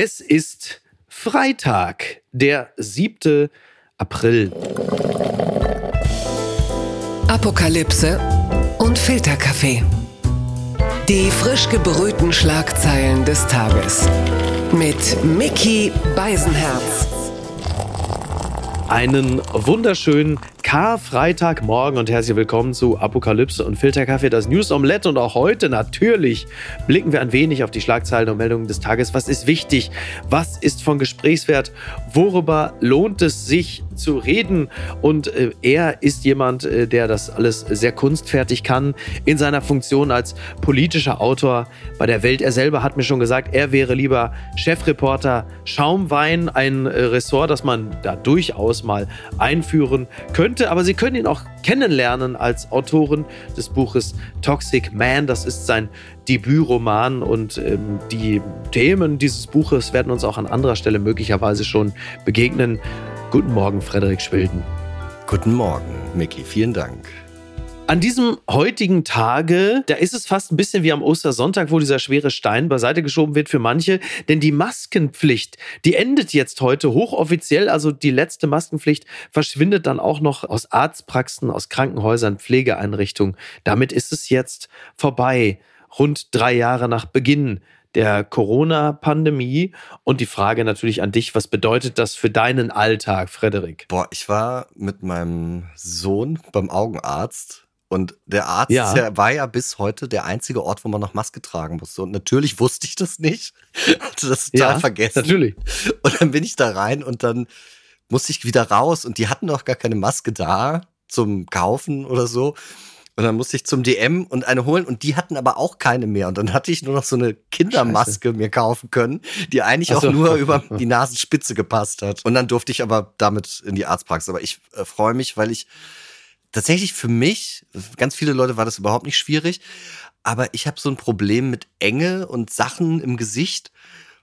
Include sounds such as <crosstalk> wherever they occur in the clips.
Es ist Freitag, der 7. April. Apokalypse und Filterkaffee. Die frisch gebrühten Schlagzeilen des Tages. Mit Mickey Beisenherz. Einen wunderschönen Karfreitagmorgen und herzlich willkommen zu Apokalypse und Filterkaffee, das News Omelette. Und auch heute natürlich blicken wir ein wenig auf die Schlagzeilen und Meldungen des Tages. Was ist wichtig? Was ist von Gesprächswert? Worüber lohnt es sich zu reden? Und äh, er ist jemand, äh, der das alles sehr kunstfertig kann in seiner Funktion als politischer Autor bei der Welt. Er selber hat mir schon gesagt, er wäre lieber Chefreporter Schaumwein, ein äh, Ressort, das man da durchaus mal einführen könnte könnte, aber Sie können ihn auch kennenlernen als Autorin des Buches Toxic Man. Das ist sein Debütroman und ähm, die Themen dieses Buches werden uns auch an anderer Stelle möglicherweise schon begegnen. Guten Morgen, Frederik Schwilden. Guten Morgen, Micky. Vielen Dank. An diesem heutigen Tage, da ist es fast ein bisschen wie am Ostersonntag, wo dieser schwere Stein beiseite geschoben wird für manche. Denn die Maskenpflicht, die endet jetzt heute hochoffiziell. Also die letzte Maskenpflicht verschwindet dann auch noch aus Arztpraxen, aus Krankenhäusern, Pflegeeinrichtungen. Damit ist es jetzt vorbei. Rund drei Jahre nach Beginn der Corona-Pandemie. Und die Frage natürlich an dich, was bedeutet das für deinen Alltag, Frederik? Boah, ich war mit meinem Sohn beim Augenarzt und der Arzt ja. Der war ja bis heute der einzige Ort, wo man noch Maske tragen musste. Und natürlich wusste ich das nicht. <laughs> Hatte das total ja, vergessen. Natürlich. Und dann bin ich da rein und dann musste ich wieder raus und die hatten noch gar keine Maske da zum Kaufen oder so. Und dann musste ich zum DM und eine holen und die hatten aber auch keine mehr. Und dann hatte ich nur noch so eine Kindermaske Scheiße. mir kaufen können, die eigentlich so. auch nur über <laughs> die Nasenspitze gepasst hat. Und dann durfte ich aber damit in die Arztpraxis. Aber ich äh, freue mich, weil ich tatsächlich für mich, ganz viele Leute war das überhaupt nicht schwierig, aber ich habe so ein Problem mit Enge und Sachen im Gesicht.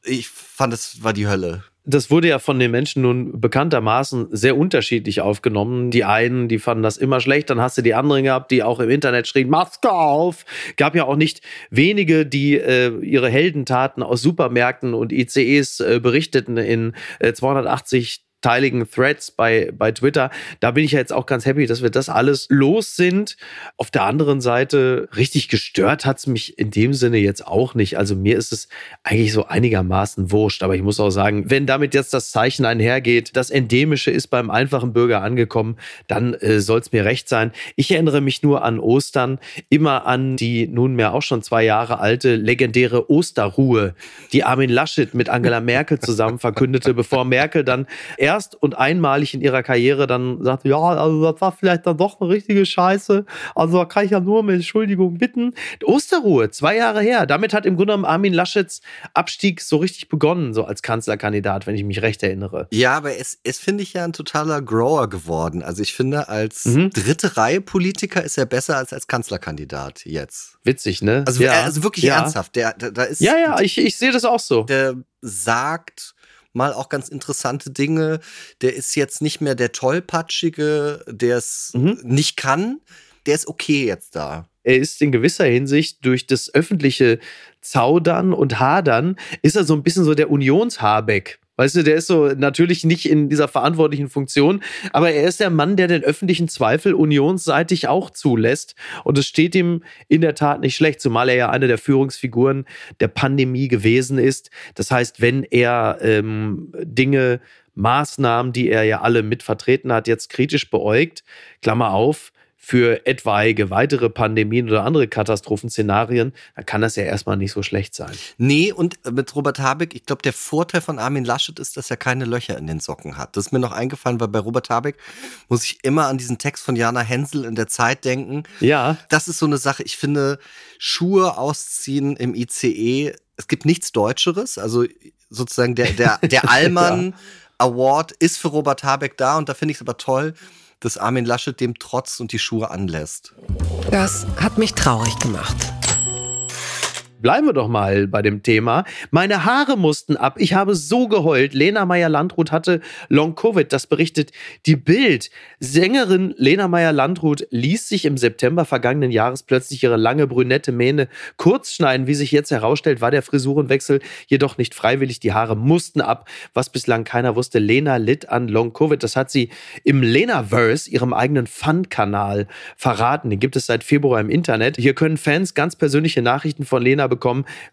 Ich fand, das war die Hölle. Das wurde ja von den Menschen nun bekanntermaßen sehr unterschiedlich aufgenommen. Die einen, die fanden das immer schlecht, dann hast du die anderen gehabt, die auch im Internet schrien, Maske auf. Gab ja auch nicht wenige, die äh, ihre Heldentaten aus Supermärkten und ICEs äh, berichteten in äh, 280 teiligen Threads bei, bei Twitter. Da bin ich ja jetzt auch ganz happy, dass wir das alles los sind. Auf der anderen Seite, richtig gestört hat es mich in dem Sinne jetzt auch nicht. Also mir ist es eigentlich so einigermaßen wurscht. Aber ich muss auch sagen, wenn damit jetzt das Zeichen einhergeht, das Endemische ist beim einfachen Bürger angekommen, dann äh, soll es mir recht sein. Ich erinnere mich nur an Ostern, immer an die nunmehr auch schon zwei Jahre alte legendäre Osterruhe, die Armin Laschet mit Angela Merkel zusammen verkündete, bevor Merkel dann erst erst und einmalig in ihrer Karriere dann sagte, ja, also das war vielleicht dann doch eine richtige Scheiße. Also da kann ich ja nur um Entschuldigung bitten. Osterruhe, zwei Jahre her. Damit hat im Grunde genommen Armin Laschets Abstieg so richtig begonnen, so als Kanzlerkandidat, wenn ich mich recht erinnere. Ja, aber es, es finde ich ja ein totaler Grower geworden. Also ich finde, als mhm. dritte Reihe Politiker ist er besser als als Kanzlerkandidat jetzt. Witzig, ne? Also, ja. also wirklich ja. ernsthaft. Der, der, da ist, ja, ja, ich, ich sehe das auch so. Der sagt mal auch ganz interessante Dinge. Der ist jetzt nicht mehr der Tollpatschige, der es mhm. nicht kann. Der ist okay jetzt da. Er ist in gewisser Hinsicht durch das öffentliche Zaudern und Hadern, ist er so ein bisschen so der Unionshabeck. Weißt du, der ist so natürlich nicht in dieser verantwortlichen Funktion, aber er ist der Mann, der den öffentlichen Zweifel unionsseitig auch zulässt. Und es steht ihm in der Tat nicht schlecht, zumal er ja eine der Führungsfiguren der Pandemie gewesen ist. Das heißt, wenn er ähm, Dinge, Maßnahmen, die er ja alle mit vertreten hat, jetzt kritisch beäugt, Klammer auf, für etwaige weitere Pandemien oder andere Katastrophenszenarien, dann kann das ja erstmal nicht so schlecht sein. Nee, und mit Robert Habeck, ich glaube, der Vorteil von Armin Laschet ist, dass er keine Löcher in den Socken hat. Das ist mir noch eingefallen, weil bei Robert Habeck muss ich immer an diesen Text von Jana Hensel in der Zeit denken. Ja. Das ist so eine Sache, ich finde, Schuhe ausziehen im ICE, es gibt nichts Deutscheres. Also sozusagen der, der, der <laughs> Allmann ja. Award ist für Robert Habeck da und da finde ich es aber toll, dass Armin Laschet dem trotzt und die Schuhe anlässt. Das hat mich traurig gemacht. Bleiben wir doch mal bei dem Thema. Meine Haare mussten ab. Ich habe so geheult. Lena Meyer-Landrut hatte Long-Covid. Das berichtet die Bild. Sängerin Lena Meyer-Landrut ließ sich im September vergangenen Jahres plötzlich ihre lange brünette Mähne kurz schneiden. Wie sich jetzt herausstellt, war der Frisurenwechsel jedoch nicht freiwillig. Die Haare mussten ab. Was bislang keiner wusste, Lena litt an Long-Covid. Das hat sie im Lenaverse, ihrem eigenen Fun-Kanal, verraten. Den gibt es seit Februar im Internet. Hier können Fans ganz persönliche Nachrichten von Lena bekommen,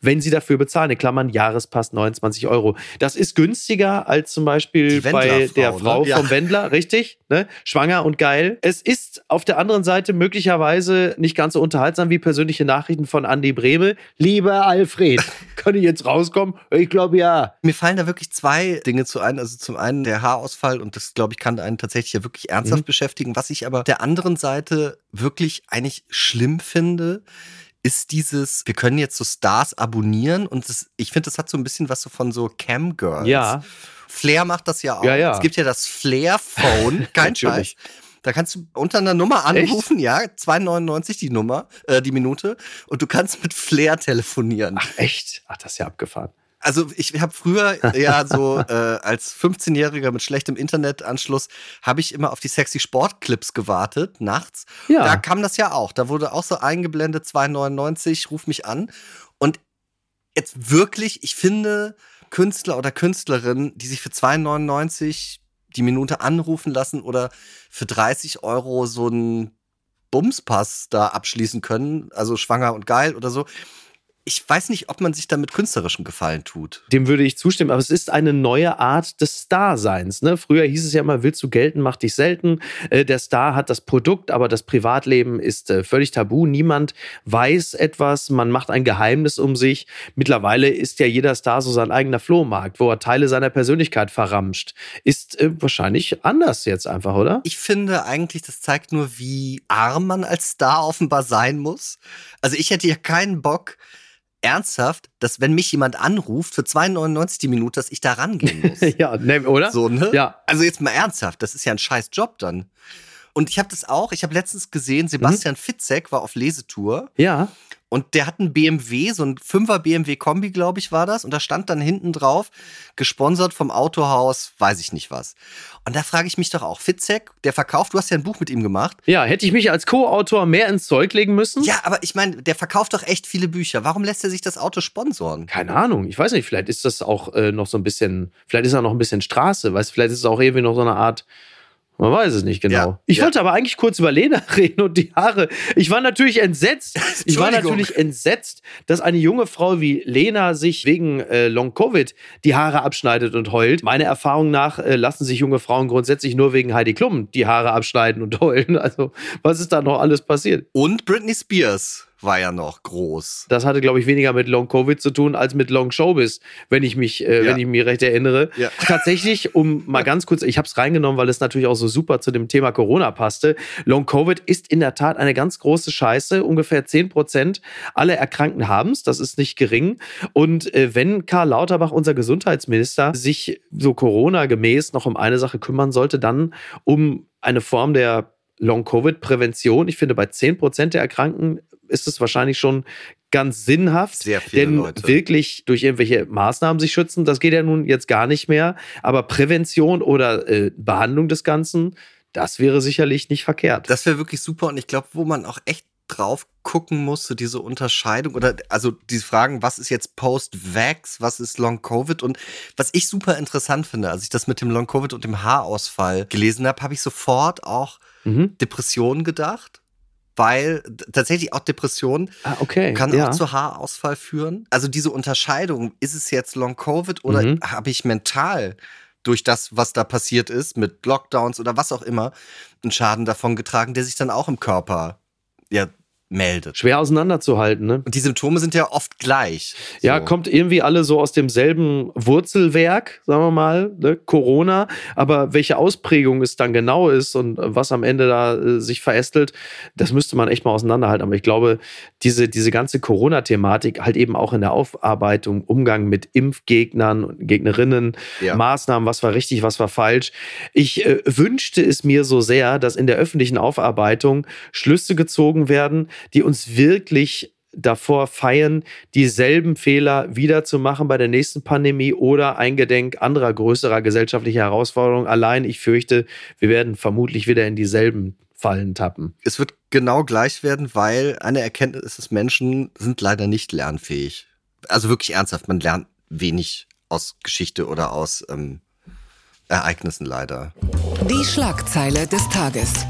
wenn sie dafür bezahlen. In Klammern Jahrespass 29 Euro. Das ist günstiger als zum Beispiel bei der Frau ne? vom Wendler, richtig? Ne? Schwanger und geil. Es ist auf der anderen Seite möglicherweise nicht ganz so unterhaltsam wie persönliche Nachrichten von Andy Brehme. Lieber Alfred, <laughs> kann ich jetzt rauskommen? Ich glaube ja. Mir fallen da wirklich zwei Dinge zu ein. Also zum einen der Haarausfall und das, glaube ich, kann einen tatsächlich ja wirklich ernsthaft mhm. beschäftigen. Was ich aber der anderen Seite wirklich eigentlich schlimm finde, ist dieses, wir können jetzt so Stars abonnieren und das, ich finde, das hat so ein bisschen was so von so Camgirls. Ja. Flair macht das ja auch. Ja, ja. Es gibt ja das Flair-Phone, <laughs> kein Scheiß. Da kannst du unter einer Nummer anrufen, echt? ja, 2,99 die Nummer, äh, die Minute, und du kannst mit Flair telefonieren. Ach echt? Ach, das ist ja abgefahren. Also ich habe früher ja so <laughs> äh, als 15-Jähriger mit schlechtem Internetanschluss habe ich immer auf die sexy Sportclips gewartet nachts. Ja. Da kam das ja auch. Da wurde auch so eingeblendet 2,99, ruf mich an. Und jetzt wirklich, ich finde Künstler oder Künstlerinnen, die sich für 2,99 die Minute anrufen lassen oder für 30 Euro so einen Bumspass da abschließen können, also schwanger und geil oder so ich weiß nicht, ob man sich damit künstlerischem Gefallen tut. Dem würde ich zustimmen, aber es ist eine neue Art des Starseins. Ne? Früher hieß es ja immer, willst du gelten, mach dich selten. Äh, der Star hat das Produkt, aber das Privatleben ist äh, völlig tabu. Niemand weiß etwas, man macht ein Geheimnis um sich. Mittlerweile ist ja jeder Star so sein eigener Flohmarkt, wo er Teile seiner Persönlichkeit verramscht. Ist äh, wahrscheinlich anders jetzt einfach, oder? Ich finde eigentlich, das zeigt nur, wie arm man als Star offenbar sein muss. Also ich hätte ja keinen Bock, ernsthaft, dass wenn mich jemand anruft für 2,99 die Minute, dass ich da rangehen muss. <laughs> ja, ne, oder? So, ne? Ja. Also jetzt mal ernsthaft, das ist ja ein scheiß Job dann. Und ich habe das auch, ich habe letztens gesehen, Sebastian mhm. Fitzek war auf Lesetour. Ja. Und der hat einen BMW, so ein 5er BMW Kombi, glaube ich, war das. Und da stand dann hinten drauf, gesponsert vom Autohaus, weiß ich nicht was. Und da frage ich mich doch auch, Fitzek, der verkauft, du hast ja ein Buch mit ihm gemacht. Ja, hätte ich mich als Co-Autor mehr ins Zeug legen müssen? Ja, aber ich meine, der verkauft doch echt viele Bücher. Warum lässt er sich das Auto sponsoren? Keine Ahnung, ich weiß nicht, vielleicht ist das auch äh, noch so ein bisschen, vielleicht ist er noch ein bisschen Straße, weißt vielleicht ist es auch irgendwie noch so eine Art man weiß es nicht genau. Ja, ich ja. wollte aber eigentlich kurz über Lena <laughs> reden und die Haare. Ich war natürlich entsetzt. <laughs> Ich war natürlich entsetzt, dass eine junge Frau wie Lena sich wegen äh, Long Covid die Haare abschneidet und heult. Meiner Erfahrung nach äh, lassen sich junge Frauen grundsätzlich nur wegen Heidi Klum die Haare abschneiden und <laughs> heulen. Also, was ist da noch alles passiert? Und Britney Spears war ja noch groß. Das hatte, glaube ich, weniger mit Long Covid zu tun als mit Long Showbiz, wenn ich mich, äh, ja. wenn ich mich recht erinnere. Ja. <laughs> Tatsächlich, um mal ganz kurz, ich habe es reingenommen, weil es natürlich auch so super zu dem Thema Corona passte. Long Covid ist in der Tat eine ganz große Scheiße. Ungefähr 10 Prozent aller Erkrankten haben es. Das ist nicht gering. Und äh, wenn Karl Lauterbach, unser Gesundheitsminister, sich so Corona-gemäß noch um eine Sache kümmern sollte, dann um eine Form der Long-Covid-Prävention. Ich finde, bei 10 Prozent der Erkrankten ist es wahrscheinlich schon ganz sinnhaft. Sehr viele denn Leute. wirklich durch irgendwelche Maßnahmen sich schützen, das geht ja nun jetzt gar nicht mehr. Aber Prävention oder äh, Behandlung des Ganzen, das wäre sicherlich nicht verkehrt. Das wäre wirklich super und ich glaube, wo man auch echt drauf gucken musste, diese Unterscheidung oder also diese Fragen, was ist jetzt Post-Vax, was ist Long-Covid und was ich super interessant finde, als ich das mit dem Long-Covid und dem Haarausfall gelesen habe, habe ich sofort auch mhm. Depressionen gedacht weil tatsächlich auch Depression ah, okay. kann ja. auch zu Haarausfall führen. Also diese Unterscheidung, ist es jetzt Long-Covid oder mhm. habe ich mental durch das, was da passiert ist, mit Lockdowns oder was auch immer, einen Schaden davon getragen, der sich dann auch im Körper ja, meldet. Schwer auseinanderzuhalten, ne? Und die Symptome sind ja oft gleich. So. Ja, kommt irgendwie alle so aus demselben Wurzelwerk, sagen wir mal, ne? Corona. Aber welche Ausprägung es dann genau ist und was am Ende da äh, sich verästelt, das müsste man echt mal auseinanderhalten. Aber ich glaube, diese, diese ganze Corona-Thematik halt eben auch in der Aufarbeitung, Umgang mit Impfgegnern und Gegnerinnen, ja. Maßnahmen, was war richtig, was war falsch. Ich äh, wünschte es mir so sehr, dass in der öffentlichen Aufarbeitung Schlüsse gezogen werden, die uns wirklich davor feiern, dieselben Fehler wiederzumachen bei der nächsten Pandemie oder eingedenk anderer größerer gesellschaftlicher Herausforderungen. Allein ich fürchte, wir werden vermutlich wieder in dieselben Fallen tappen. Es wird genau gleich werden, weil eine Erkenntnis ist, Menschen sind leider nicht lernfähig. Also wirklich ernsthaft, man lernt wenig aus Geschichte oder aus ähm, Ereignissen leider. Die Schlagzeile des Tages.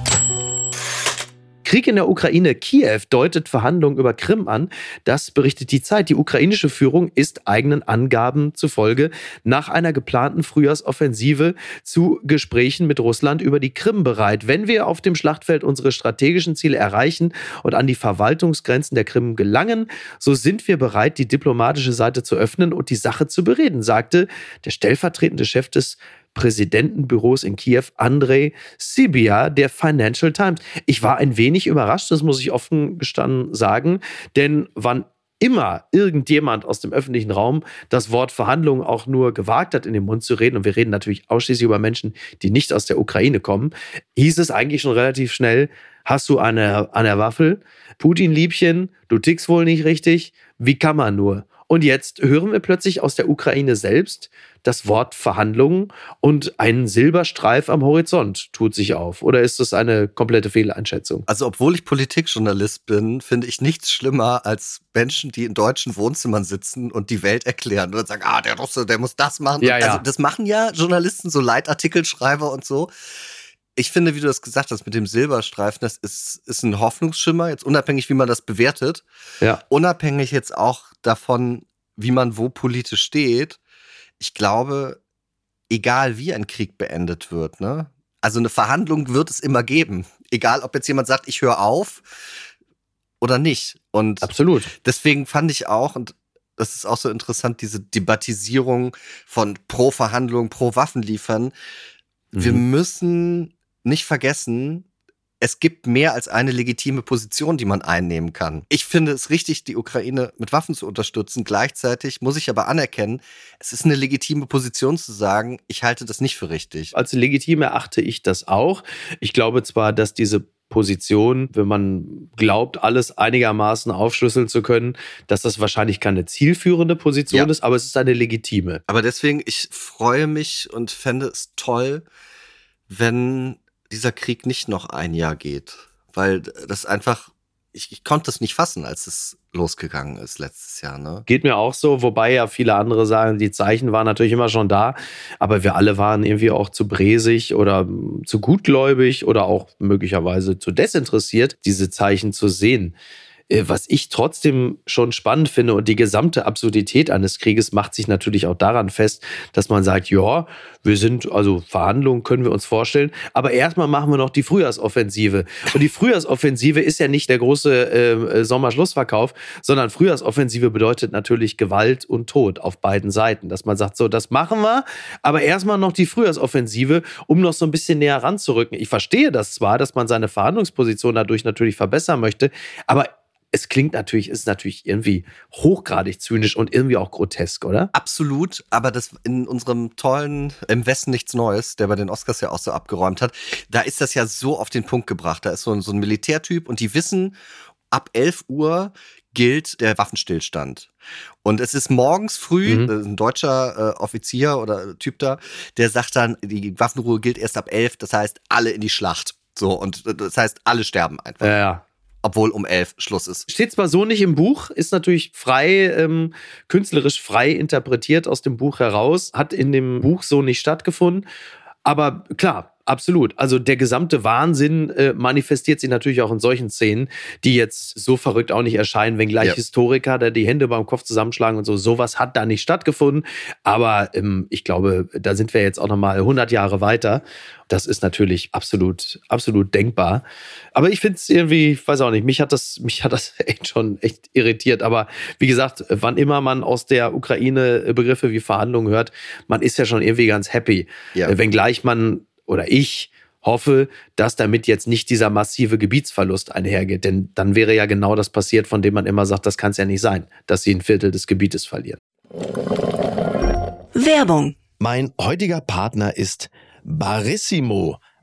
Krieg in der Ukraine. Kiew deutet Verhandlungen über Krim an. Das berichtet die Zeit. Die ukrainische Führung ist eigenen Angaben zufolge nach einer geplanten Frühjahrsoffensive zu Gesprächen mit Russland über die Krim bereit. Wenn wir auf dem Schlachtfeld unsere strategischen Ziele erreichen und an die Verwaltungsgrenzen der Krim gelangen, so sind wir bereit, die diplomatische Seite zu öffnen und die Sache zu bereden, sagte der stellvertretende Chef des Präsidentenbüros in Kiew, Andrei Sibia, der Financial Times. Ich war ein wenig überrascht, das muss ich offen gestanden sagen, denn wann immer irgendjemand aus dem öffentlichen Raum das Wort Verhandlungen auch nur gewagt hat, in den Mund zu reden, und wir reden natürlich ausschließlich über Menschen, die nicht aus der Ukraine kommen, hieß es eigentlich schon relativ schnell, hast du eine an der Waffel, Putin-Liebchen, du tickst wohl nicht richtig, wie kann man nur? Und jetzt hören wir plötzlich aus der Ukraine selbst das Wort Verhandlungen und ein Silberstreif am Horizont tut sich auf. Oder ist das eine komplette Fehleinschätzung? Also, obwohl ich Politikjournalist bin, finde ich nichts schlimmer als Menschen, die in deutschen Wohnzimmern sitzen und die Welt erklären und sagen, ah, der Russe, der muss das machen. Ja, ja. Also, das machen ja Journalisten, so Leitartikelschreiber und so ich finde, wie du das gesagt hast mit dem Silberstreifen, das ist, ist ein Hoffnungsschimmer, jetzt unabhängig, wie man das bewertet. Ja. Unabhängig jetzt auch davon, wie man wo politisch steht. Ich glaube, egal wie ein Krieg beendet wird, ne? Also eine Verhandlung wird es immer geben. Egal, ob jetzt jemand sagt, ich höre auf oder nicht. Und Absolut. deswegen fand ich auch, und das ist auch so interessant, diese Debattisierung von pro Verhandlung, pro Waffen liefern. Mhm. Wir müssen nicht vergessen, es gibt mehr als eine legitime Position, die man einnehmen kann. Ich finde es richtig, die Ukraine mit Waffen zu unterstützen. Gleichzeitig muss ich aber anerkennen, es ist eine legitime Position zu sagen, ich halte das nicht für richtig. Als legitim erachte ich das auch. Ich glaube zwar, dass diese Position, wenn man glaubt, alles einigermaßen aufschlüsseln zu können, dass das wahrscheinlich keine zielführende Position ja. ist, aber es ist eine legitime. Aber deswegen, ich freue mich und fände es toll, wenn dieser Krieg nicht noch ein Jahr geht. Weil das einfach, ich, ich konnte es nicht fassen, als es losgegangen ist letztes Jahr. Ne? Geht mir auch so, wobei ja viele andere sagen, die Zeichen waren natürlich immer schon da, aber wir alle waren irgendwie auch zu bresig oder zu gutgläubig oder auch möglicherweise zu desinteressiert, diese Zeichen zu sehen. Äh, was ich trotzdem schon spannend finde und die gesamte Absurdität eines Krieges macht sich natürlich auch daran fest, dass man sagt, ja, wir sind, also Verhandlungen können wir uns vorstellen, aber erstmal machen wir noch die Frühjahrsoffensive. Und die Frühjahrsoffensive ist ja nicht der große äh, Sommerschlussverkauf, sondern Frühjahrsoffensive bedeutet natürlich Gewalt und Tod auf beiden Seiten. Dass man sagt, so, das machen wir, aber erstmal noch die Frühjahrsoffensive, um noch so ein bisschen näher ranzurücken. Ich verstehe das zwar, dass man seine Verhandlungsposition dadurch natürlich verbessern möchte, aber es klingt natürlich, ist natürlich irgendwie hochgradig zynisch und irgendwie auch grotesk, oder? Absolut, aber das in unserem tollen Im Westen nichts Neues, der bei den Oscars ja auch so abgeräumt hat, da ist das ja so auf den Punkt gebracht. Da ist so ein, so ein Militärtyp und die wissen, ab 11 Uhr gilt der Waffenstillstand. Und es ist morgens früh, mhm. ein deutscher äh, Offizier oder Typ da, der sagt dann, die Waffenruhe gilt erst ab 11, das heißt alle in die Schlacht. So, und äh, das heißt, alle sterben einfach. Ja, ja obwohl um elf Schluss ist. Steht zwar so nicht im Buch, ist natürlich frei, ähm, künstlerisch frei interpretiert aus dem Buch heraus, hat in dem Buch so nicht stattgefunden. Aber klar, Absolut. Also der gesamte Wahnsinn äh, manifestiert sich natürlich auch in solchen Szenen, die jetzt so verrückt auch nicht erscheinen, wenngleich ja. Historiker da die Hände beim Kopf zusammenschlagen und so. Sowas hat da nicht stattgefunden. Aber ähm, ich glaube, da sind wir jetzt auch nochmal 100 Jahre weiter. Das ist natürlich absolut, absolut denkbar. Aber ich finde es irgendwie, ich weiß auch nicht, mich hat das, mich hat das <laughs> echt schon echt irritiert. Aber wie gesagt, wann immer man aus der Ukraine Begriffe wie Verhandlungen hört, man ist ja schon irgendwie ganz happy. Ja. Äh, wenngleich man oder ich hoffe, dass damit jetzt nicht dieser massive Gebietsverlust einhergeht. Denn dann wäre ja genau das passiert, von dem man immer sagt, das kann es ja nicht sein, dass sie ein Viertel des Gebietes verlieren. Werbung. Mein heutiger Partner ist Barissimo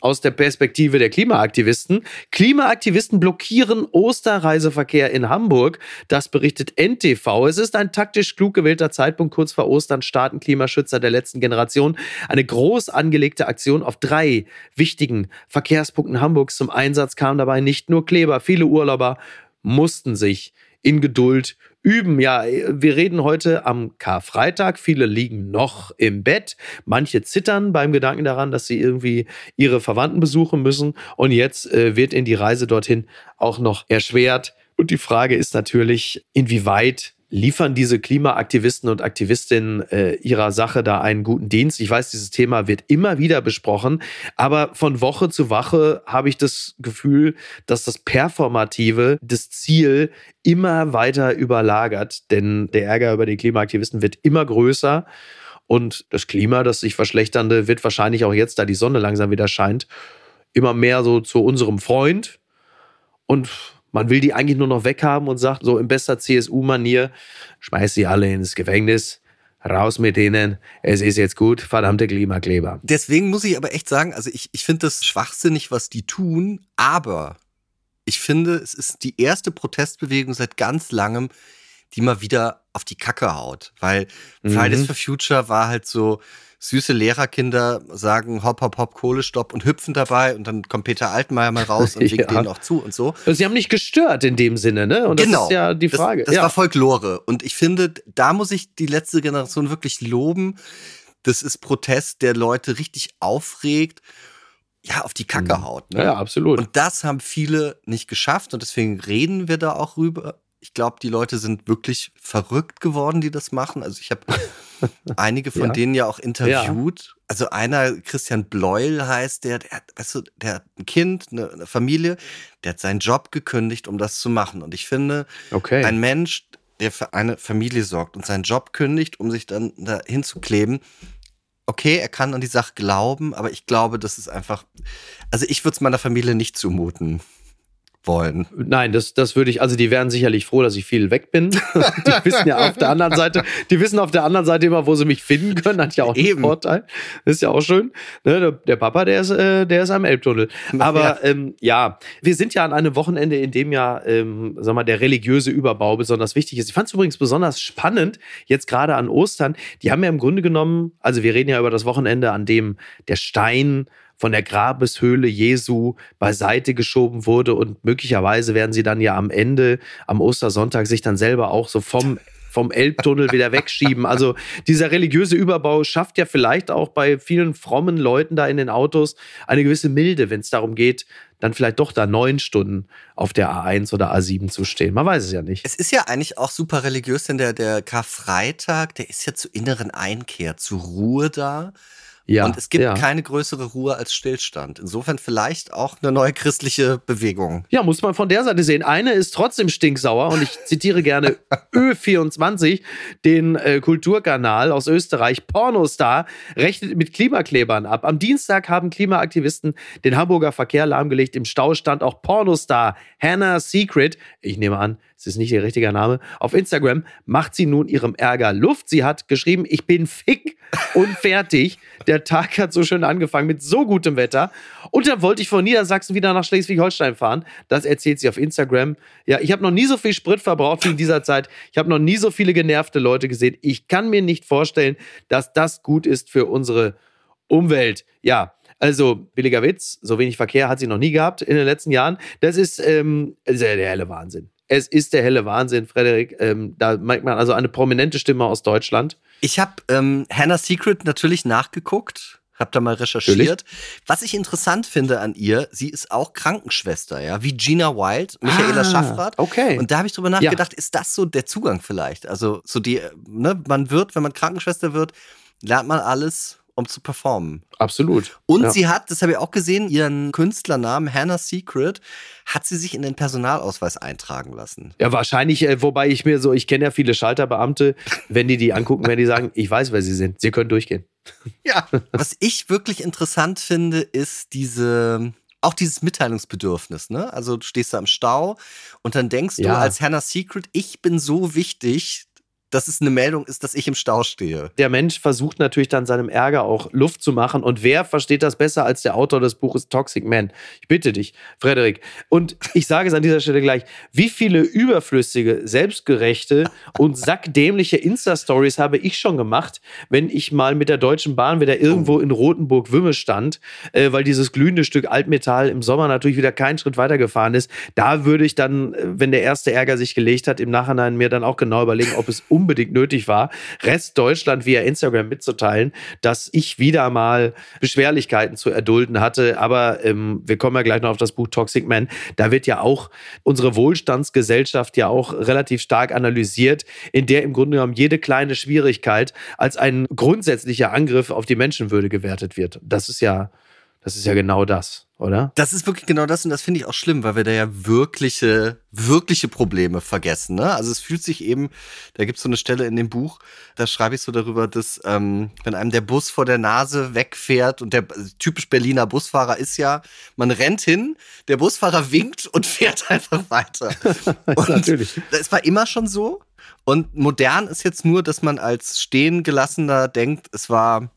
aus der Perspektive der Klimaaktivisten. Klimaaktivisten blockieren Osterreiseverkehr in Hamburg. Das berichtet NTV. Es ist ein taktisch klug gewählter Zeitpunkt. Kurz vor Ostern starten Klimaschützer der letzten Generation eine groß angelegte Aktion auf drei wichtigen Verkehrspunkten Hamburgs zum Einsatz. Kam dabei nicht nur Kleber. Viele Urlauber mussten sich in Geduld üben. Ja, wir reden heute am Karfreitag. Viele liegen noch im Bett. Manche zittern beim Gedanken daran, dass sie irgendwie ihre Verwandten besuchen müssen. Und jetzt äh, wird in die Reise dorthin auch noch erschwert. Und die Frage ist natürlich, inwieweit liefern diese Klimaaktivisten und Aktivistinnen äh, ihrer Sache da einen guten Dienst. Ich weiß, dieses Thema wird immer wieder besprochen, aber von Woche zu Woche habe ich das Gefühl, dass das Performative, das Ziel immer weiter überlagert, denn der Ärger über die Klimaaktivisten wird immer größer. Und das Klima, das sich verschlechternde, wird wahrscheinlich auch jetzt, da die Sonne langsam wieder scheint, immer mehr so zu unserem Freund. Und man will die eigentlich nur noch weghaben und sagt so in bester CSU-Manier, schmeiß sie alle ins Gefängnis, raus mit denen, es ist jetzt gut, verdammte Klimakleber. Deswegen muss ich aber echt sagen, also ich, ich finde das schwachsinnig, was die tun, aber ich finde, es ist die erste Protestbewegung seit ganz langem, die mal wieder auf die Kacke haut. Weil Fridays mhm. for Future war halt so, süße Lehrerkinder sagen hopp, hopp, hopp, Kohlestopp und hüpfen dabei und dann kommt Peter Altmaier mal raus und <laughs> winkt ja. denen auch zu und so. Also sie haben nicht gestört in dem Sinne, ne? Und genau. das ist ja die Frage. Das, das ja. war Folklore. Und ich finde, da muss ich die letzte Generation wirklich loben. Das ist Protest, der Leute richtig aufregt ja, auf die Kacke mhm. haut. Ne? Ja, absolut. Und das haben viele nicht geschafft und deswegen reden wir da auch rüber, ich glaube, die Leute sind wirklich verrückt geworden, die das machen. Also ich habe <laughs> einige von ja. denen ja auch interviewt. Ja. Also einer, Christian Bleuel heißt der, der, weißt du, der hat ein Kind, eine, eine, Familie, der hat seinen Job gekündigt, um das zu machen. Und ich finde, okay. ein Mensch, der für eine Familie sorgt und seinen Job kündigt, um sich dann da hinzukleben, okay, er kann an die Sache glauben, aber ich glaube, das ist einfach, also ich würde es meiner Familie nicht zumuten wollen. Nein, das, das würde ich, also die wären sicherlich froh, dass ich viel weg bin. <laughs> die wissen ja auf der anderen Seite, die wissen auf der anderen Seite immer, wo sie mich finden können, hat ja auch Eben. einen Vorteil. Das ist ja auch schön. Ne, der Papa, der ist, äh, der ist am Elbtunnel. Aber ja. Ähm, ja, wir sind ja an einem Wochenende, in dem ja, ähm, sag mal, der religiöse Überbau besonders wichtig ist. Ich fand es übrigens besonders spannend, jetzt gerade an Ostern. Die haben ja im Grunde genommen, also wir reden ja über das Wochenende, an dem der Stein von der Grabeshöhle Jesu beiseite geschoben wurde und möglicherweise werden sie dann ja am Ende, am Ostersonntag, sich dann selber auch so vom vom Elbtunnel wieder wegschieben. Also dieser religiöse Überbau schafft ja vielleicht auch bei vielen frommen Leuten da in den Autos eine gewisse Milde, wenn es darum geht, dann vielleicht doch da neun Stunden auf der A1 oder A7 zu stehen. Man weiß es ja nicht. Es ist ja eigentlich auch super religiös, denn der, der Karfreitag, der ist ja zur inneren Einkehr, zur Ruhe da. Ja, und es gibt ja. keine größere Ruhe als Stillstand. Insofern vielleicht auch eine neue christliche Bewegung. Ja, muss man von der Seite sehen. Eine ist trotzdem stinksauer und ich zitiere gerne <laughs> Ö24, den äh, Kulturkanal aus Österreich. Pornostar rechnet mit Klimaklebern ab. Am Dienstag haben Klimaaktivisten den Hamburger Verkehr lahmgelegt. Im Stau stand auch Pornostar Hannah Secret. Ich nehme an, es ist nicht ihr richtiger Name. Auf Instagram macht sie nun ihrem Ärger Luft. Sie hat geschrieben, ich bin fick und fertig. Der Tag hat so schön angefangen mit so gutem Wetter. Und dann wollte ich von Niedersachsen wieder nach Schleswig-Holstein fahren. Das erzählt sie auf Instagram. Ja, ich habe noch nie so viel Sprit verbraucht wie in dieser Zeit. Ich habe noch nie so viele genervte Leute gesehen. Ich kann mir nicht vorstellen, dass das gut ist für unsere Umwelt. Ja, also, billiger Witz, so wenig Verkehr hat sie noch nie gehabt in den letzten Jahren. Das ist ähm, der, der helle Wahnsinn. Es ist der helle Wahnsinn, Frederik. Ähm, da merkt man also eine prominente Stimme aus Deutschland. Ich habe ähm, Hannah Secret natürlich nachgeguckt, habe da mal recherchiert. Natürlich. Was ich interessant finde an ihr, sie ist auch Krankenschwester, ja, wie Gina Wild, Michaela Ah, Schaffrath. okay. Und da habe ich drüber nachgedacht, ist das so der Zugang vielleicht? Also so die, ne, man wird, wenn man Krankenschwester wird, lernt man alles, um zu performen. Absolut. Und ja. sie hat, das habe ich auch gesehen, ihren Künstlernamen Hannah Secret hat sie sich in den Personalausweis eintragen lassen. Ja, wahrscheinlich, äh, wobei ich mir so, ich kenne ja viele Schalterbeamte, wenn die die angucken, wenn die sagen, ich weiß, wer sie sind, sie können durchgehen. Ja. Was ich wirklich interessant finde, ist diese, auch dieses Mitteilungsbedürfnis, ne? Also du stehst da im Stau und dann denkst du Ja. als Hannah Secret, ich bin so wichtig, dass es eine Meldung ist, dass ich im Stau stehe. Der Mensch versucht natürlich dann seinem Ärger auch Luft zu machen. Und wer versteht das besser als der Autor des Buches Toxic Man? Ich bitte dich, Frederik. Und ich sage es an dieser Stelle gleich: Wie viele überflüssige, selbstgerechte und sackdämliche Insta-Stories habe ich schon gemacht, wenn ich mal mit der Deutschen Bahn wieder irgendwo in Rotenburg-Wümme stand, äh, weil dieses glühende Stück Altmetall im Sommer natürlich wieder keinen Schritt weitergefahren ist. Da würde ich dann, äh, wenn der erste Ärger sich gelegt hat, im Nachhinein mir dann auch genau überlegen, ob es unbedingt nötig war, Rest Deutschland via Instagram mitzuteilen, dass ich wieder mal Beschwerlichkeiten zu erdulden hatte. Aber ähm, wir kommen ja gleich noch auf das Buch Toxic Man. Da wird ja auch unsere Wohlstandsgesellschaft ja auch relativ stark analysiert, in der im Grunde genommen jede kleine Schwierigkeit als ein grundsätzlicher Angriff auf die Menschenwürde gewertet wird. Das ist ja, das ist ja genau das, oder? Das ist wirklich genau das und das finde ich auch schlimm, weil wir da ja wirkliche, wirkliche Probleme vergessen. Ne? Also es fühlt sich eben, da gibt es so eine Stelle in dem Buch, da schreibe ich so darüber, dass ähm, wenn einem der Bus vor der Nase wegfährt und der also typisch Berliner Busfahrer ist ja, man rennt hin, der Busfahrer winkt und <laughs> fährt einfach weiter. <laughs> und natürlich. Es war immer schon so. Und modern ist jetzt nur, dass man als stehengelassener denkt, es war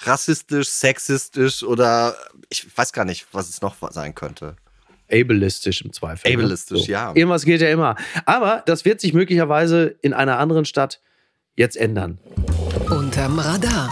rassistisch, sexistisch oder ich weiß gar nicht, was es noch sein könnte. Ableistisch im Zweifel. ne? Ableistisch, ja. Irgendwas geht ja immer. Aber das wird sich möglicherweise in einer anderen Stadt jetzt ändern. Unterm Radar.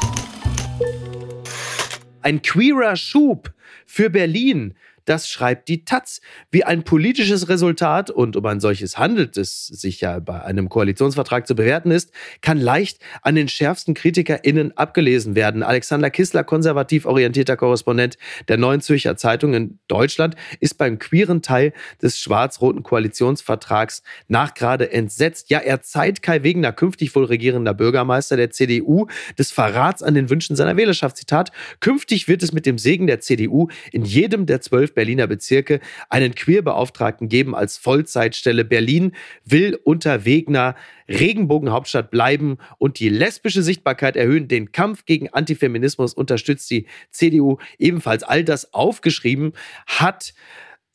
Ein queerer Schub für Berlin. Das schreibt die Taz. Wie ein politisches Resultat, und um ein solches handelt es sich ja bei einem Koalitionsvertrag zu bewerten ist, kann leicht an den schärfsten KritikerInnen abgelesen werden. Alexander Kissler, konservativ orientierter Korrespondent der Neuen Zürcher Zeitung in Deutschland, ist beim queeren Teil des schwarz-roten Koalitionsvertrags nachgerade entsetzt. Ja, er zeigt Kai Wegener, künftig wohl regierender Bürgermeister der CDU, des Verrats an den Wünschen seiner Wählerschaft. Zitat, künftig wird es mit dem Segen der CDU in jedem der zwölf Berliner Bezirke einen Queerbeauftragten geben als Vollzeitstelle. Berlin will unter Wegner Regenbogenhauptstadt bleiben und die lesbische Sichtbarkeit erhöhen. Den Kampf gegen Antifeminismus unterstützt die CDU ebenfalls. All das aufgeschrieben hat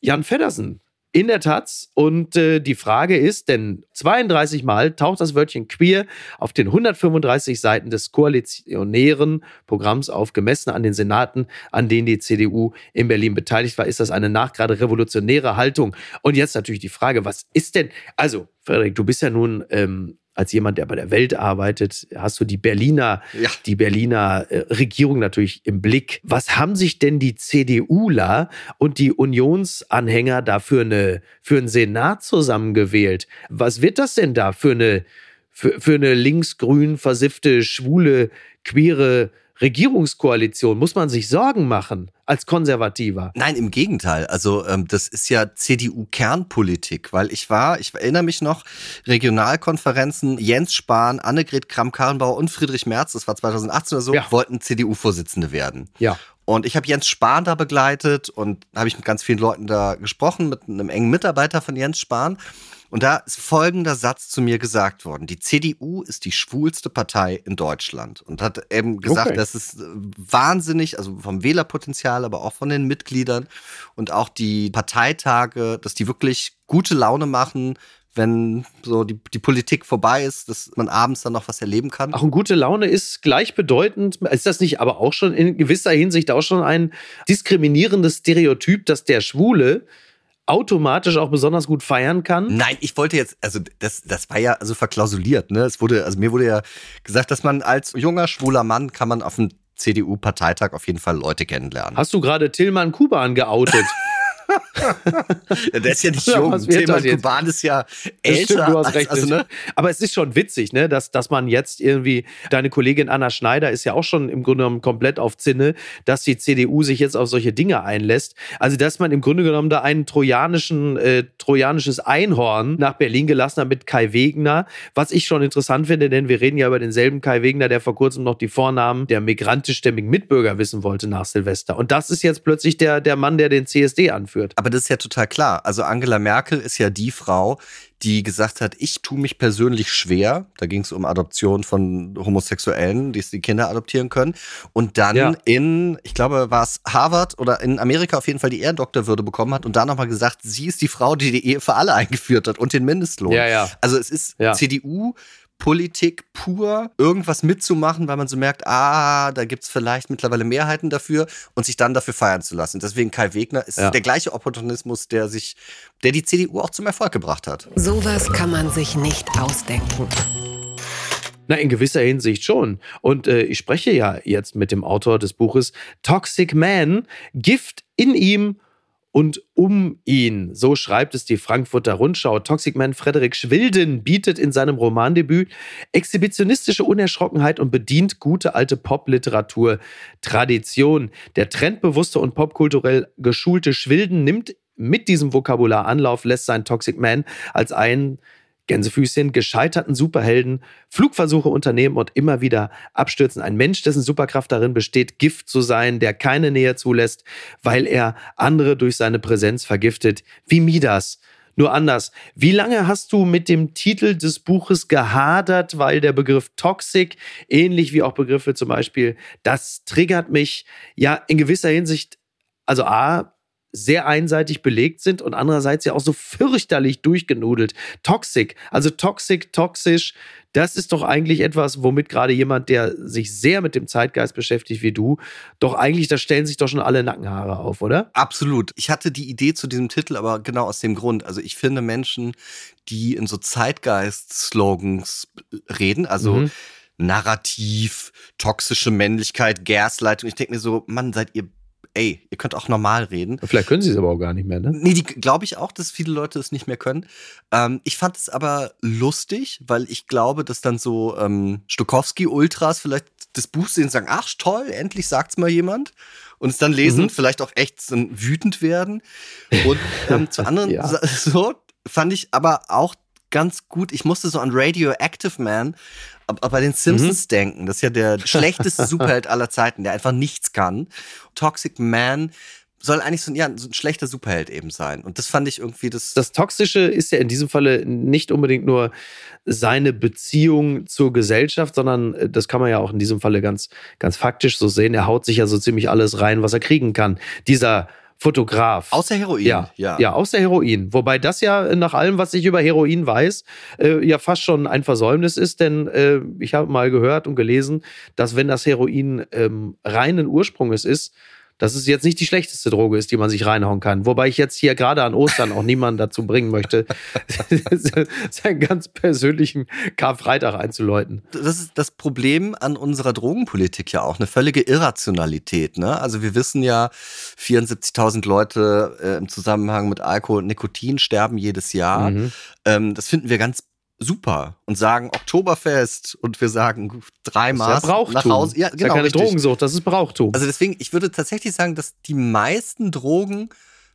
Jan Feddersen in der Taz. Und äh, die Frage ist, denn 32 Mal taucht das Wörtchen queer auf den 135 Seiten des koalitionären Programms auf, gemessen an den Senaten, an denen die CDU in Berlin beteiligt war. Ist das eine nachgerade revolutionäre Haltung? Und jetzt natürlich die Frage, was ist denn, also Frederik, du bist ja nun ähm, als jemand, der bei der Welt arbeitet, hast du die Berliner, Ja. die Berliner äh, Regierung natürlich im Blick. Was haben sich denn die CDUler und die Unionsanhänger da für, eine, für einen Senat zusammengewählt? Was wird das denn da für eine, für, für eine linksgrün versiffte, schwule, queere Regierungskoalition? Muss man sich Sorgen machen als Konservativer? Nein, im Gegenteil. Also ähm, das ist ja CDU-Kernpolitik, weil ich war, ich erinnere mich noch, Regionalkonferenzen, Jens Spahn, Annegret Kramp-Karrenbauer und Friedrich Merz, das war 2018 oder so, Ja. wollten CDU-Vorsitzende werden. Ja. Und ich habe Jens Spahn da begleitet und habe ich mit ganz vielen Leuten da gesprochen, mit einem engen Mitarbeiter von Jens Spahn. Und da ist folgender Satz zu mir gesagt worden. Die CDU ist die schwulste Partei in Deutschland. Und hat eben gesagt, Okay. das ist äh, wahnsinnig, also vom Wählerpotenzial, aber auch von den Mitgliedern und auch die Parteitage, dass die wirklich gute Laune machen, wenn so die, die Politik vorbei ist, dass man abends dann noch was erleben kann. Auch und gute Laune ist gleichbedeutend. Ist das nicht aber auch schon in gewisser Hinsicht auch schon ein diskriminierendes Stereotyp, dass der Schwule automatisch auch besonders gut feiern kann? Nein, ich wollte jetzt, also das, das war ja also verklausuliert, ne? Es wurde, also mir wurde ja gesagt, dass man als junger, schwuler Mann kann man auf dem CDU-Parteitag auf jeden Fall Leute kennenlernen. Hast du gerade Tillmann Kuban geoutet? <laughs> Ja, der ist ja nicht Ja, jung. Thema das jetzt? Kuban ist ja älter. stimmt, du hast recht. Also, ne? Aber es ist schon witzig, ne, dass, dass man jetzt irgendwie, deine Kollegin Anna Schneider ist ja auch schon im Grunde genommen komplett auf Zinne, dass die CDU sich jetzt auf solche Dinge einlässt. Also, dass man im Grunde genommen da einen trojanischen, äh, trojanisches Einhorn nach Berlin gelassen hat mit Kai Wegner, was ich schon interessant finde, denn wir reden ja über denselben Kai Wegner, der vor kurzem noch die Vornamen der migrantischstämmigen Mitbürger wissen wollte nach Silvester. Und das ist jetzt plötzlich der, der Mann, der den CSD anführt. Aber das ist ja total klar. Also Angela Merkel ist ja die Frau, die gesagt hat, ich tue mich persönlich schwer. Da ging es um Adoption von Homosexuellen, die die Kinder adoptieren können. Und dann Ja. in, ich glaube, war es Harvard oder in Amerika auf jeden Fall die Ehrendoktorwürde bekommen hat und da nochmal gesagt, sie ist die Frau, die die Ehe für alle eingeführt hat und den Mindestlohn. Ja, ja. Also es ist Ja. CDU. Politik pur, irgendwas mitzumachen, weil man so merkt, ah, da gibt's vielleicht mittlerweile Mehrheiten dafür und sich dann dafür feiern zu lassen. Deswegen Kai Wegner ist Ja. der gleiche Opportunismus, der sich, der die CDU auch zum Erfolg gebracht hat. Sowas kann man sich nicht ausdenken. Na, in gewisser Hinsicht schon. Und äh, ich spreche ja jetzt mit dem Autor des Buches Toxic Man, Gift in ihm und um ihn. So schreibt es die Frankfurter Rundschau. Toxic Man Frederik Schwilden bietet in seinem Romandebüt exhibitionistische Unerschrockenheit und bedient gute alte Popliteratur. Tradition. Der trendbewusste und popkulturell geschulte Schwilden nimmt mit diesem Vokabular Anlauf, lässt sein Toxic Man als einen Gänsefüßchen, gescheiterten Superhelden, Flugversuche unternehmen und immer wieder abstürzen. Ein Mensch, dessen Superkraft darin besteht, Gift zu sein, der keine Nähe zulässt, weil er andere durch seine Präsenz vergiftet, wie Midas. Nur anders. Wie lange hast du mit dem Titel des Buches gehadert, weil der Begriff Toxic, ähnlich wie auch Begriffe zum Beispiel, das triggert mich ja in gewisser Hinsicht, also A, sehr einseitig belegt sind und andererseits ja auch so fürchterlich durchgenudelt. Toxic, also toxic, toxisch, das ist doch eigentlich etwas, womit gerade jemand, der sich sehr mit dem Zeitgeist beschäftigt wie du, doch eigentlich, da stellen sich doch schon alle Nackenhaare auf, oder? Absolut. Ich hatte die Idee zu diesem Titel, aber genau aus dem Grund. Also ich finde Menschen, die in so Zeitgeist-Slogans reden, also Mhm. Narrativ, toxische Männlichkeit, Gaslighting. Ich denke mir so, Mann, seid ihr, ey, ihr könnt auch normal reden. Vielleicht können sie es aber auch gar nicht mehr, ne? Nee, die glaube ich auch, dass viele Leute es nicht mehr können. Ähm, ich fand es aber lustig, weil ich glaube, dass dann so ähm, Stokowski-Ultras vielleicht das Buch sehen und sagen, ach toll, endlich sagt's mal jemand. Und es dann lesen Mhm. vielleicht auch echt so wütend werden. Und ähm, <laughs> zu anderen Ja. <laughs> So fand ich aber auch ganz gut. Ich musste so an Radioactive Man bei den Simpsons denken. Das ist ja der <laughs> schlechteste Superheld aller Zeiten, der einfach nichts kann. Toxic Man soll eigentlich so ein, ja, so ein schlechter Superheld eben sein. Und das fand ich irgendwie das. Das Toxische ist ja in diesem Falle nicht unbedingt nur seine Beziehung zur Gesellschaft, sondern äh, das kann man ja auch in diesem Falle ganz, ganz faktisch so sehen. Er haut sich ja so ziemlich alles rein, was er kriegen kann. Dieser Fotograf. außer Heroin. Ja, ja. ja, außer Heroin. Wobei das ja nach allem, was ich über Heroin weiß, äh, ja fast schon ein Versäumnis ist, denn äh, ich habe mal gehört und gelesen, dass wenn das Heroin ähm, reinen Ursprungs ist, dass es jetzt nicht die schlechteste Droge ist, die man sich reinhauen kann. Wobei ich jetzt hier gerade an Ostern auch niemanden dazu bringen möchte, <laughs> seinen ganz persönlichen Karfreitag einzuläuten. Das ist das Problem an unserer Drogenpolitik ja auch, eine völlige Irrationalität. Ne? Also wir wissen ja, 74.000 Leute äh, im Zusammenhang mit Alkohol und Nikotin sterben jedes Jahr. Mhm. Ähm, das finden wir ganz super und sagen Oktoberfest und wir sagen drei Das ist ja Maß Brauchtum. nach Hause. Ja, das ist ja genau. keine richtig. Drogensucht, das ist Brauchtum. Also deswegen, ich würde tatsächlich sagen, dass die meisten Drogen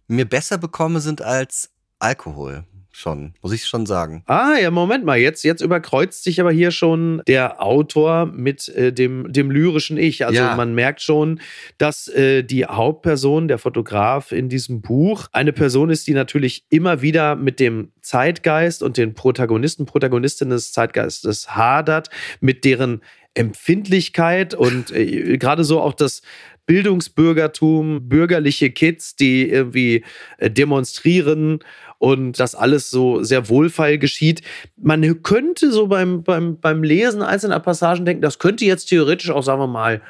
mir besser bekommen sind als Alkohol. Schon, muss ich schon sagen. Ah, ja, Moment mal. Jetzt, jetzt überkreuzt sich aber hier schon der Autor mit äh, dem, dem lyrischen Ich. Also Ja. man merkt schon, dass äh, die Hauptperson, der Fotograf in diesem Buch, eine Person ist, die natürlich immer wieder mit dem Zeitgeist und den Protagonisten, Protagonistinnen des Zeitgeistes hadert, mit deren Empfindlichkeit und äh, gerade so auch das Bildungsbürgertum, bürgerliche Kids, die irgendwie äh, demonstrieren und das alles so sehr wohlfeil geschieht. Man könnte so beim, beim, beim Lesen einzelner Passagen denken, das könnte jetzt theoretisch auch, sagen wir mal,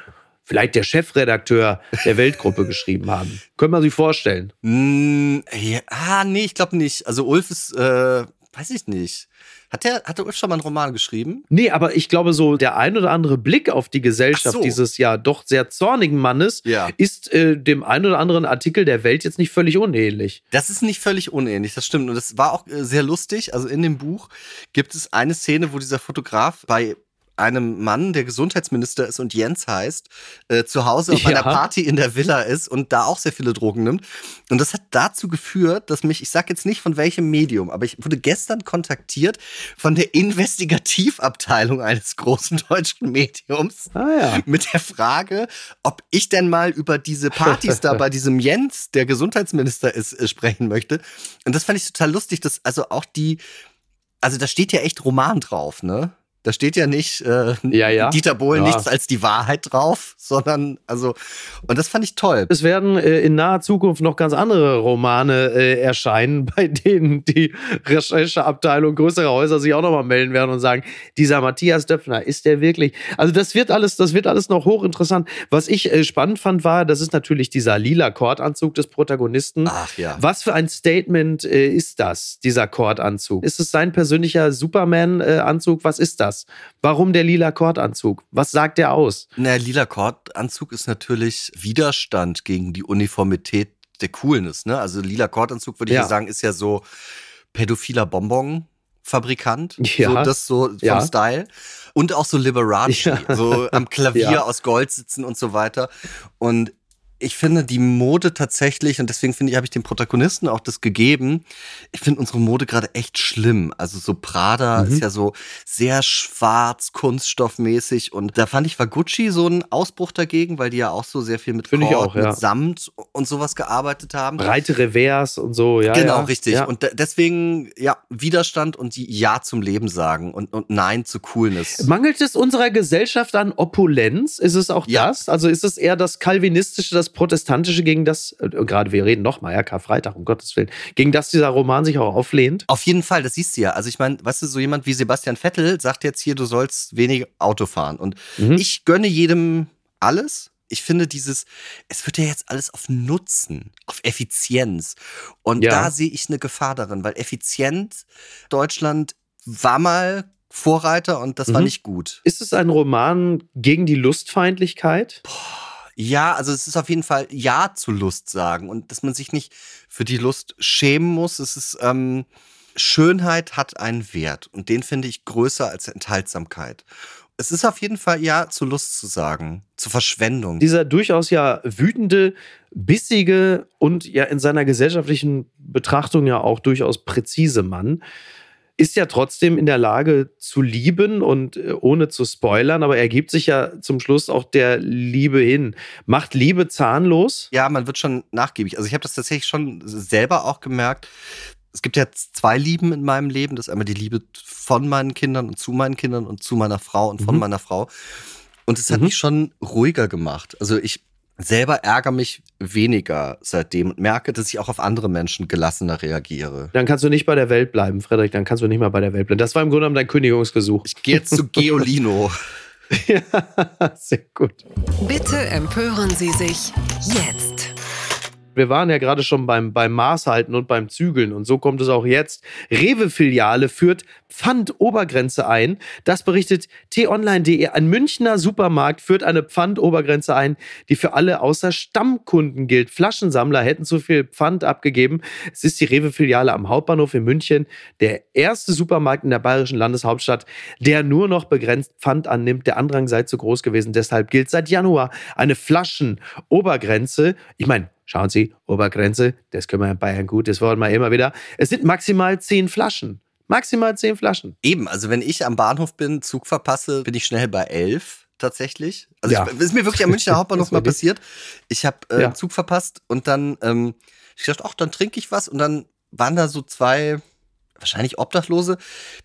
vielleicht der Chefredakteur der Weltgruppe <laughs> geschrieben haben. Könnte man sich vorstellen. Mm, ja, ah, nee, ich glaube nicht. Also Ulf ist, äh, weiß ich nicht. Hat der, hat der Ulf schon mal einen Roman geschrieben? Nee, aber ich glaube, so der ein oder andere Blick auf die Gesellschaft so. dieses ja doch sehr zornigen Mannes Ja. ist äh, dem ein oder anderen Artikel der Welt jetzt nicht völlig unähnlich. Das ist nicht völlig unähnlich, das stimmt. Und das war auch äh, sehr lustig. Also in dem Buch gibt es eine Szene, wo dieser Fotograf bei einem Mann, der Gesundheitsminister ist und Jens heißt, äh, zu Hause auf Ja. einer Party in der Villa ist und da auch sehr viele Drogen nimmt. Und das hat dazu geführt, dass mich, ich sag jetzt nicht von welchem Medium, aber ich wurde gestern kontaktiert von der Investigativabteilung eines großen deutschen Mediums Ah ja. mit der Frage, ob ich denn mal über diese Partys da bei <laughs> diesem Jens, der Gesundheitsminister ist, äh, sprechen möchte. Und das fand ich total lustig, dass also auch die, also da steht ja echt Roman drauf, ne? Da steht ja nicht äh, Ja, ja. Dieter Bohlen Ja. nichts als die Wahrheit drauf, sondern also und das fand ich toll. Es werden äh, in naher Zukunft noch ganz andere Romane äh, erscheinen, <laughs> bei denen die Rechercheabteilung größerer Häuser sich auch nochmal melden werden und sagen, dieser Matthias Döpfner, ist der wirklich? Also das wird alles, das wird alles noch hochinteressant. Was ich äh, spannend fand, war, das ist natürlich dieser lila Kordanzug des Protagonisten. Ach ja. Was für ein Statement äh, ist das, dieser Kordanzug? Ist es sein persönlicher Superman-Anzug? Was ist das? Warum der lila Kordanzug? Was sagt er aus? Na, lila Kordanzug ist natürlich Widerstand gegen die Uniformität der Coolness, ne? Also lila Kordanzug würde ich Ja. sagen, ist ja so pädophiler Bonbon-Fabrikant. Ja. So das so vom Ja. Style. Und auch so Liberace, Ja. so am <laughs> Klavier aus Gold sitzen und so weiter. Und ich finde die Mode tatsächlich, und deswegen finde ich, habe ich dem Protagonisten auch das gegeben. Ich finde unsere Mode gerade echt schlimm. Also so Prada Mhm. ist ja so sehr schwarz, kunststoffmäßig. Und da fand ich, war Gucci so ein Ausbruch dagegen, weil die ja auch so sehr viel mit Kord, auch, ja. mit Samt und sowas gearbeitet haben. Breite Revers und so, ja. genau, ja. richtig. Ja. Und de- deswegen, ja, Widerstand und die Ja zum Leben sagen und, und Nein zu Coolness. Mangelt es unserer Gesellschaft an Opulenz? Ist es auch das? Also ist es eher das Kalvinistische, das Protestantische, gegen das, äh, gerade wir reden nochmal, ja, Karfreitag, um Gottes Willen, gegen das dieser Roman sich auch auflehnt? Auf jeden Fall, das siehst du ja. Also ich meine, weißt du, so jemand wie Sebastian Vettel sagt jetzt hier, du sollst wenig Auto fahren. Und Mhm. ich gönne jedem alles. Ich finde dieses, es wird ja jetzt alles auf Nutzen, auf Effizienz. Und Ja. da sehe ich eine Gefahr darin, weil effizient Deutschland war mal Vorreiter und das war Mhm. nicht gut. Ist es ein Roman gegen die Lustfeindlichkeit? Ja, also es ist auf jeden Fall Ja zu Lust sagen und dass man sich nicht für die Lust schämen muss. Es ist, ähm, Schönheit hat einen Wert und den finde ich größer als Enthaltsamkeit. Es ist auf jeden Fall Ja zu Lust zu sagen, zur Verschwendung. Dieser durchaus ja wütende, bissige und ja in seiner gesellschaftlichen Betrachtung ja auch durchaus präzise Mann ist ja trotzdem in der Lage zu lieben und äh, ohne zu spoilern, aber er gibt sich ja zum Schluss auch der Liebe hin. Macht Liebe zahnlos? Ja, man wird schon nachgiebig. Also ich habe das tatsächlich schon selber auch gemerkt. Es gibt ja zwei Lieben in meinem Leben. Das ist einmal die Liebe von meinen Kindern und zu meinen Kindern und zu meiner Frau und von Mhm. meiner Frau. Und es hat Mhm. mich schon ruhiger gemacht. Also ich selber ärgere mich weniger seitdem und merke, dass ich auch auf andere Menschen gelassener reagiere. Dann kannst du nicht bei der Welt bleiben, Frederik. Dann kannst du nicht mal bei der Welt bleiben. Das war im Grunde genommen dein Kündigungsgesuch. Ich gehe jetzt zu <laughs> Geolino. ja, sehr gut. Bitte empören Sie sich jetzt. Wir waren ja gerade schon beim, beim Maßhalten und beim Zügeln und so kommt es auch jetzt. Rewe-Filiale führt Pfandobergrenze ein. Das berichtet t-online.de. Ein Münchner Supermarkt führt eine Pfandobergrenze ein, die für alle außer Stammkunden gilt. Flaschensammler hätten zu viel Pfand abgegeben. Es ist die Rewe-Filiale am Hauptbahnhof in München, der erste Supermarkt in der bayerischen Landeshauptstadt, der nur noch begrenzt Pfand annimmt. Der Andrang sei zu groß gewesen. Deshalb gilt seit Januar eine Flaschenobergrenze. Ich meine, Schauen Sie, Obergrenze, das können wir in Bayern gut, das wollen wir immer wieder. Es sind maximal zehn Flaschen. Maximal zehn Flaschen. Eben, also wenn ich am Bahnhof bin, Zug verpasse, bin ich schnell bei elf tatsächlich. Also ja. ich, ist mir wirklich am Münchner <laughs> Hauptbahnhof mal passiert. Ich habe äh, ja. Zug verpasst und dann ähm, ich dachte, ach, dann trinke ich was und dann waren da so zwei wahrscheinlich Obdachlose,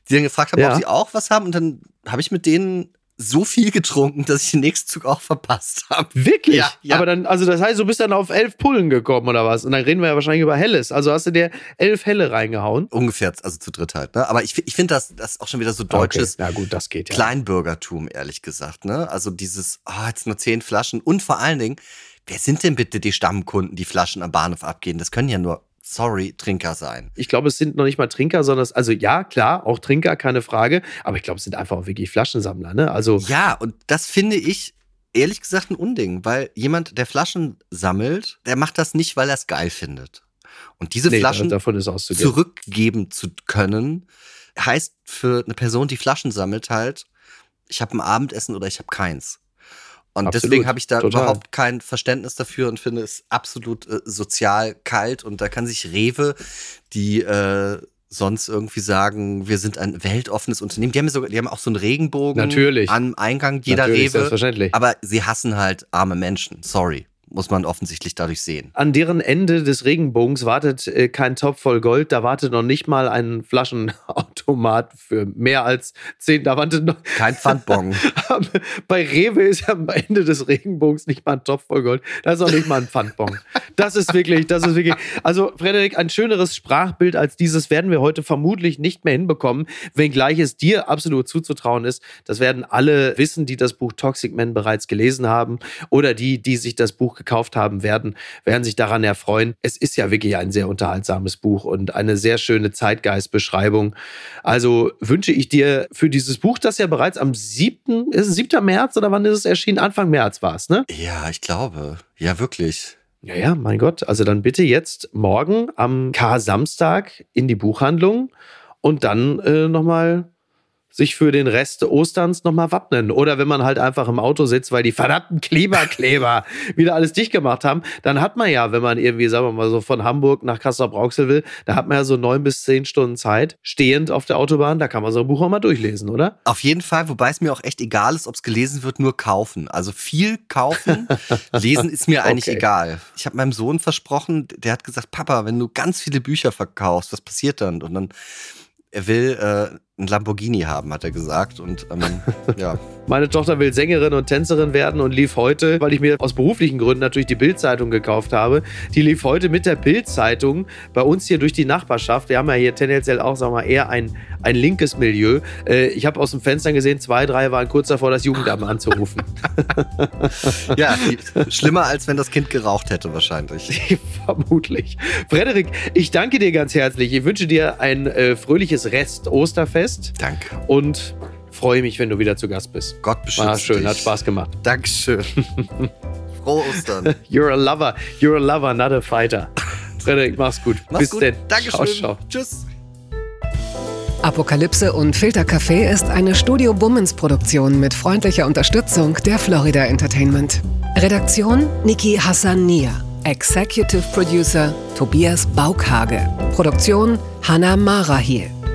die dann gefragt haben, ja. ob sie auch was haben und dann habe ich mit denen so viel getrunken, dass ich den nächsten Zug auch verpasst habe. Wirklich? Ja, ja. Aber dann, also das heißt, du bist dann auf elf Pullen gekommen oder was? Und dann reden wir ja wahrscheinlich über Helles. Also hast du dir elf Helle reingehauen? Ungefähr, also zu dritt halt. Ne? Aber ich, ich finde das, das auch schon wieder so deutsches okay. gut, das geht, ja. Kleinbürgertum, ehrlich gesagt. Ne? Also dieses, oh, jetzt nur zehn Flaschen. Und vor allen Dingen, wer sind denn bitte die Stammkunden, die Flaschen am Bahnhof abgehen? Das können ja nur sorry, Trinker sein. Ich glaube, es sind noch nicht mal Trinker, sondern es, also ja, klar, auch Trinker, keine Frage, aber ich glaube, es sind einfach auch wirklich Flaschensammler, ne? Also ja, und das finde ich ehrlich gesagt ein Unding, weil jemand, der Flaschen sammelt, der macht das nicht, weil er es geil findet. Und diese nee, Flaschen zurückgeben zu können, heißt für eine Person, die Flaschen sammelt, halt, ich habe ein Abendessen oder ich habe keins. Und absolut, deswegen habe ich da total. überhaupt kein Verständnis dafür und finde es absolut äh, sozial kalt. Und da kann sich Rewe, die äh, sonst irgendwie sagen, wir sind ein weltoffenes Unternehmen. Die haben, sogar, die haben auch so einen Regenbogen Natürlich. am Eingang jeder Natürlich, Rewe. Selbstverständlich. Aber sie hassen halt arme Menschen. Sorry muss man offensichtlich dadurch sehen. An deren Ende des Regenbogens wartet äh, kein Topf voll Gold, da wartet noch nicht mal ein Flaschenautomat für mehr als zehn, da wartet noch... <laughs> Kein Pfandbon. Bei Rewe ist am Ende des Regenbogens nicht mal ein Topf voll Gold, da ist auch nicht mal ein Pfandbon. Das ist wirklich, das ist wirklich... Also Frederik, ein schöneres Sprachbild als dieses werden wir heute vermutlich nicht mehr hinbekommen, wenngleich es dir absolut zuzutrauen ist. Das werden alle wissen, die das Buch Toxic Men bereits gelesen haben oder die, die sich das Buch gekauft haben werden, werden sich daran erfreuen. Es ist ja wirklich ein sehr unterhaltsames Buch und eine sehr schöne Zeitgeistbeschreibung. Also wünsche ich dir für dieses Buch, das ja bereits am 7. ist es 7. März oder wann ist es erschienen? Anfang März war es, ne? Ja, ich glaube. Ja, wirklich. Ja, ja, mein Gott. Also dann bitte jetzt morgen am K-Samstag in die Buchhandlung und dann äh, nochmal sich für den Rest Osterns nochmal wappnen. Oder wenn man halt einfach im Auto sitzt, weil die verdammten Klimakleber <laughs> wieder alles dicht gemacht haben, dann hat man ja, wenn man irgendwie, sagen wir mal so, von Hamburg nach Kassel-Brauxel will, da hat man ja so neun bis zehn Stunden Zeit, stehend auf der Autobahn, da kann man so ein Buch auch mal durchlesen, oder? Auf jeden Fall, wobei es mir auch echt egal ist, ob es gelesen wird, nur kaufen. Also viel kaufen, <laughs> lesen ist mir eigentlich okay. egal. Ich habe meinem Sohn versprochen, der hat gesagt, Papa, wenn du ganz viele Bücher verkaufst, was passiert dann? Und dann er will äh, ein Lamborghini haben, hat er gesagt. Und ähm, <laughs> ja. Meine Tochter will Sängerin und Tänzerin werden und lief heute, weil ich mir aus beruflichen Gründen natürlich die Bildzeitung gekauft habe, die lief heute mit der Bildzeitung bei uns hier durch die Nachbarschaft. Wir haben ja hier tendenziell auch, sagen wir mal, eher ein, ein linkes Milieu. Äh, ich habe aus dem Fenster gesehen, zwei, drei waren kurz davor, das Jugendamt anzurufen. <laughs> ja, schlimmer als wenn das Kind geraucht hätte, wahrscheinlich. <laughs> Vermutlich. Frederik, ich danke dir ganz herzlich. Ich wünsche dir ein äh, fröhliches Rest-Osterfest. Danke. Und freue mich, wenn du wieder zu Gast bist. Gott beschütze War schön, dich. hat Spaß gemacht. Dankeschön. <laughs> Frohe Ostern. You're a lover. You're a lover, not a fighter. Frederik, mach's gut. Mach's Bis gut. denn. Dankeschön. Ciao, ciao. Tschüss. Apokalypse und Filtercafé ist eine Studio Bummens Produktion mit freundlicher Unterstützung der Florida Entertainment. Redaktion Niki Hassania. Executive Producer Tobias Baukhage. Produktion Hannah Marahiel.